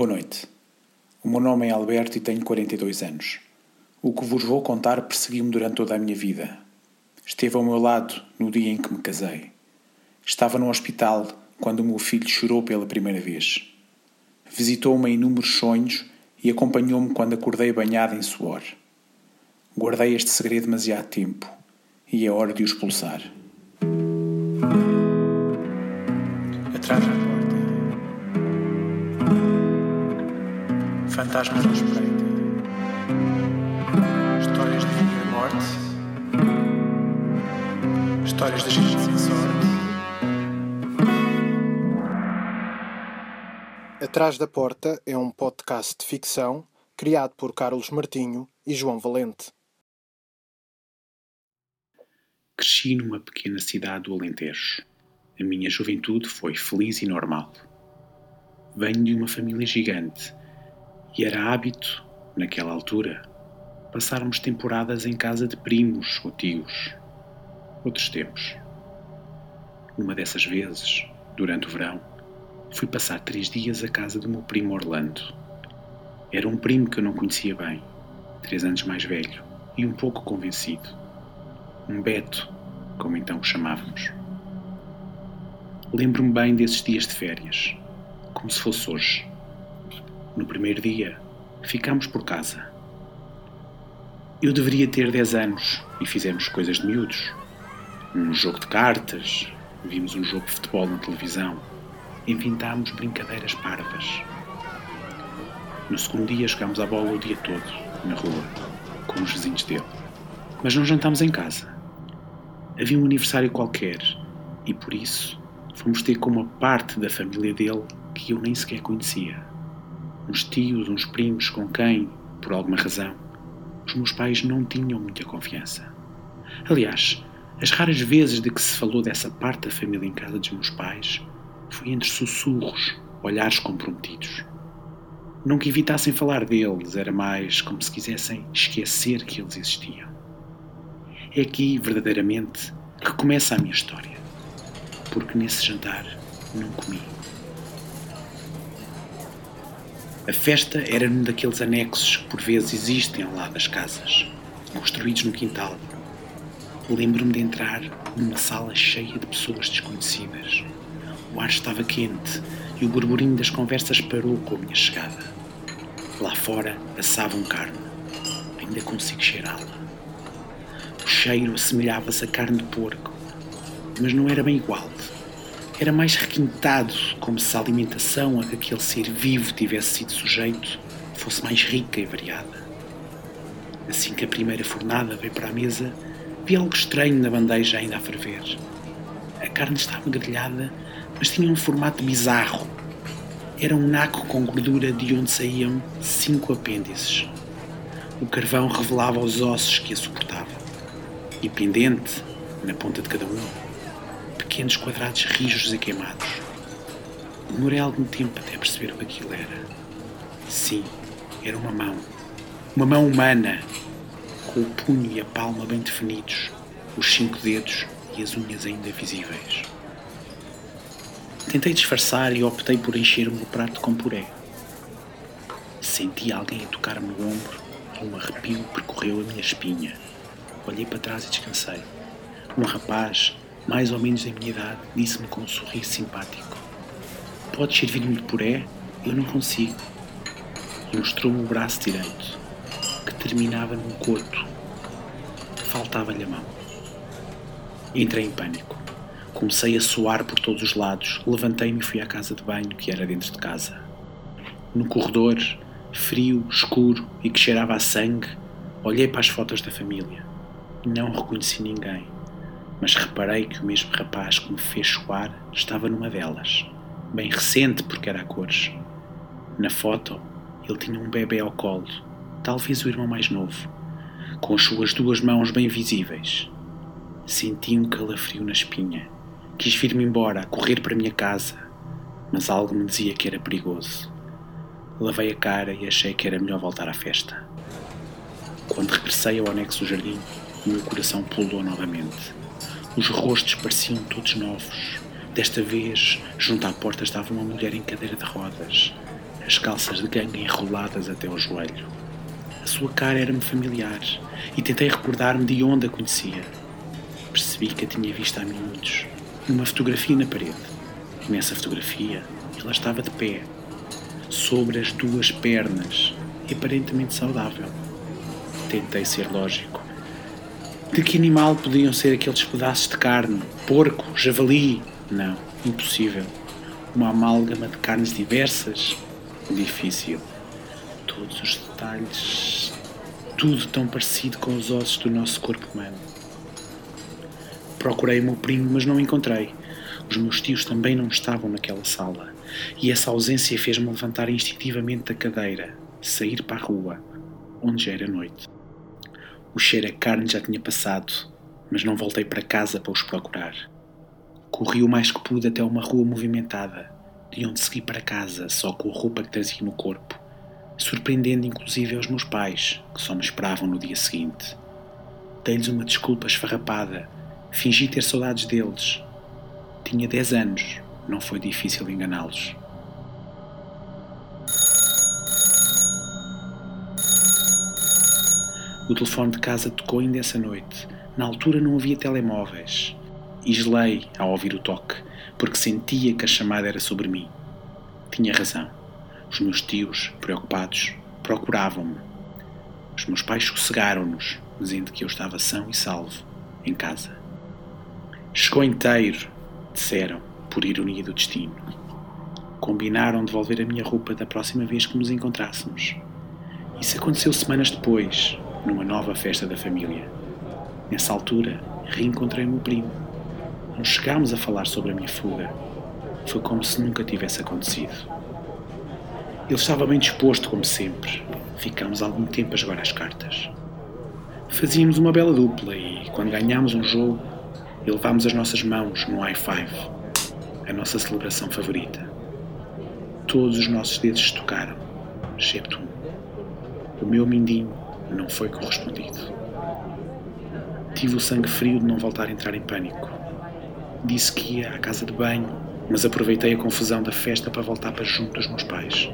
Boa noite. O meu nome é Alberto e tenho 42 anos. O que vos vou contar perseguiu-me durante toda a minha vida. Esteve ao meu lado no dia em que me casei. Estava no hospital quando o meu filho chorou pela primeira vez. Visitou-me em inúmeros sonhos e acompanhou-me quando acordei banhado em suor. Guardei este segredo demasiado tempo e é hora de o expulsar. Fantasmas à espreita. Histórias de vida e morte. Histórias de gente sem sorte. Atrás da Porta é um podcast de ficção criado por Carlos Martinho e João Valente. Cresci numa pequena cidade do Alentejo. A minha juventude foi feliz e normal. Venho de uma família gigante e era hábito, naquela altura, passarmos temporadas em casa de primos ou tios. Outros tempos. Numa dessas vezes, durante o verão, fui passar três dias à casa do meu primo Orlando. Era um primo que eu não conhecia bem, três anos mais velho e um pouco convencido. Um Beto, como então o chamávamos. Lembro-me bem desses dias de férias, como se fosse hoje. No primeiro dia, ficámos por casa. Eu deveria ter 10 anos e fizemos coisas de miúdos. Um jogo de cartas, vimos um jogo de futebol na televisão, inventámos brincadeiras parvas. No segundo dia jogámos a bola o dia todo, na rua, com os vizinhos dele. Mas não jantámos em casa. Havia um aniversário qualquer e por isso fomos ter com uma parte da família dele que eu nem sequer conhecia uns tios, uns primos com quem, por alguma razão, os meus pais não tinham muita confiança. Aliás, as raras vezes de que se falou dessa parte da família em casa dos meus pais foi entre sussurros, olhares comprometidos. Não que evitassem falar deles, era mais como se quisessem esquecer que eles existiam. É aqui, verdadeiramente, que começa a minha história, porque nesse jantar não comi. A festa era num daqueles anexos que por vezes existem ao lado das casas, construídos no quintal. Lembro-me de entrar numa sala cheia de pessoas desconhecidas. O ar estava quente e o burburinho das conversas parou com a minha chegada. Lá fora assavam carne. Ainda consigo cheirá-la. O cheiro assemelhava-se a carne de porco, mas não era bem igual era mais requintado, como se a alimentação a que aquele ser vivo tivesse sido sujeito fosse mais rica e variada. Assim que a primeira fornada veio para a mesa, vi algo estranho na bandeja ainda a ferver. A carne estava grelhada, mas tinha um formato bizarro. Era um naco com gordura de onde saíam cinco apêndices. O carvão revelava os ossos que a suportavam. E pendente, na ponta de cada um, pequenos quadrados rijos e queimados. Demorei algum tempo até perceber o que aquilo era. Sim, era uma mão. Uma mão humana, com o punho e a palma bem definidos, os cinco dedos e as unhas ainda visíveis. Tentei disfarçar e optei por encher o prato com puré. Senti alguém a tocar-me no ombro e um arrepio percorreu a minha espinha. Olhei para trás e descansei. Um rapaz, mais ou menos da minha idade, disse-me com um sorriso simpático: Podes servir-me de puré? Eu não consigo. E mostrou-me o braço direito, que terminava num coto. Faltava-lhe a mão. Entrei em pânico. Comecei a suar por todos os lados. Levantei-me e fui à casa de banho, que era dentro de casa. No corredor, frio, escuro e que cheirava a sangue, olhei para as fotos da família. Não reconheci ninguém mas reparei que o mesmo rapaz que me fez chorar estava numa delas, bem recente porque era a cores. Na foto, ele tinha um bebê ao colo, talvez o irmão mais novo, com as suas duas mãos bem visíveis. Senti um calafrio na espinha. Quis vir-me embora, correr para a minha casa, mas algo me dizia que era perigoso. Lavei a cara e achei que era melhor voltar à festa. Quando regressei ao anexo do jardim, o meu coração pulou novamente. Os rostos pareciam todos novos. Desta vez, junto à porta estava uma mulher em cadeira de rodas. as calças de gangue enroladas até ao joelho. A sua cara era-me familiar e tentei recordar-me de onde a conhecia. Percebi que a tinha visto há minutos, numa fotografia na parede. E nessa fotografia ela estava de pé, sobre as duas pernas, e aparentemente saudável. Tentei ser lógico. De que animal podiam ser aqueles pedaços de carne? Porco? Javali? Não, impossível. Uma amálgama de carnes diversas? Difícil. Todos os detalhes. Tudo tão parecido com os ossos do nosso corpo humano. Procurei o meu primo, mas não o encontrei. Os meus tios também não estavam naquela sala. E essa ausência fez-me levantar instintivamente da cadeira, sair para a rua, onde já era noite. O cheiro a carne já tinha passado, mas não voltei para casa para os procurar. Corri o mais que pude até uma rua movimentada, de onde segui para casa só com a roupa que trazia no corpo, surpreendendo inclusive aos meus pais, que só me esperavam no dia seguinte. Dei-lhes uma desculpa esfarrapada, fingi ter saudades deles. Tinha 10 anos, não foi difícil enganá-los. O telefone de casa tocou ainda essa noite. Na altura não havia telemóveis. Gelei ao ouvir o toque, porque sentia que a chamada era sobre mim. Tinha razão. Os meus tios, preocupados, procuravam-me. Os meus pais sossegaram-nos, dizendo que eu estava são e salvo, em casa. Chegou inteiro, disseram, por ironia do destino. Combinaram devolver a minha roupa da próxima vez que nos encontrássemos. Isso aconteceu semanas depois, numa nova festa da família. Nessa altura, reencontrei o meu primo. Não chegámos a falar sobre a minha fuga. Foi como se nunca tivesse acontecido. Ele estava bem disposto, como sempre. Ficámos algum tempo a jogar as cartas. Fazíamos uma bela dupla e, quando ganhámos um jogo, elevámos as nossas mãos no high five, a nossa celebração favorita. Todos os nossos dedos tocaram, excepto um. O meu mindinho não foi correspondido. Tive o sangue frio de não voltar a entrar em pânico. Disse que ia à casa de banho, mas aproveitei a confusão da festa para voltar para junto dos meus pais.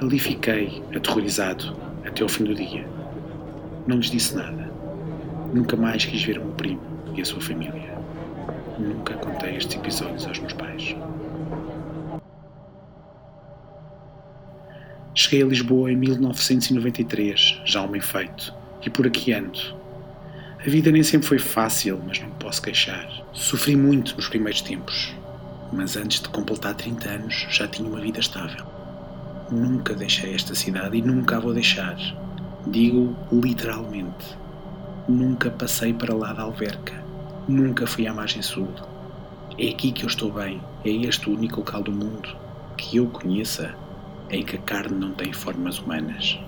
Ali fiquei, aterrorizado, até ao fim do dia. Não lhes disse nada. Nunca mais quis ver o meu primo e a sua família. Nunca contei estes episódios aos meus pais. Cheguei a Lisboa em 1993, já homem feito, e por aqui ando. A vida nem sempre foi fácil, mas não posso queixar. Sofri muito nos primeiros tempos, mas antes de completar 30 anos já tinha uma vida estável. Nunca deixei esta cidade e nunca a vou deixar. Digo literalmente. Nunca passei para lá da alverca. Nunca fui à margem sul. É aqui que eu estou bem. É este o único local do mundo que eu conheça em que a carne não tem formas humanas.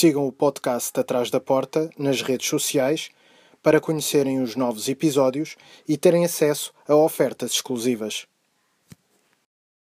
Sigam o podcast Atrás da Porta nas redes sociais para conhecerem os novos episódios e terem acesso a ofertas exclusivas.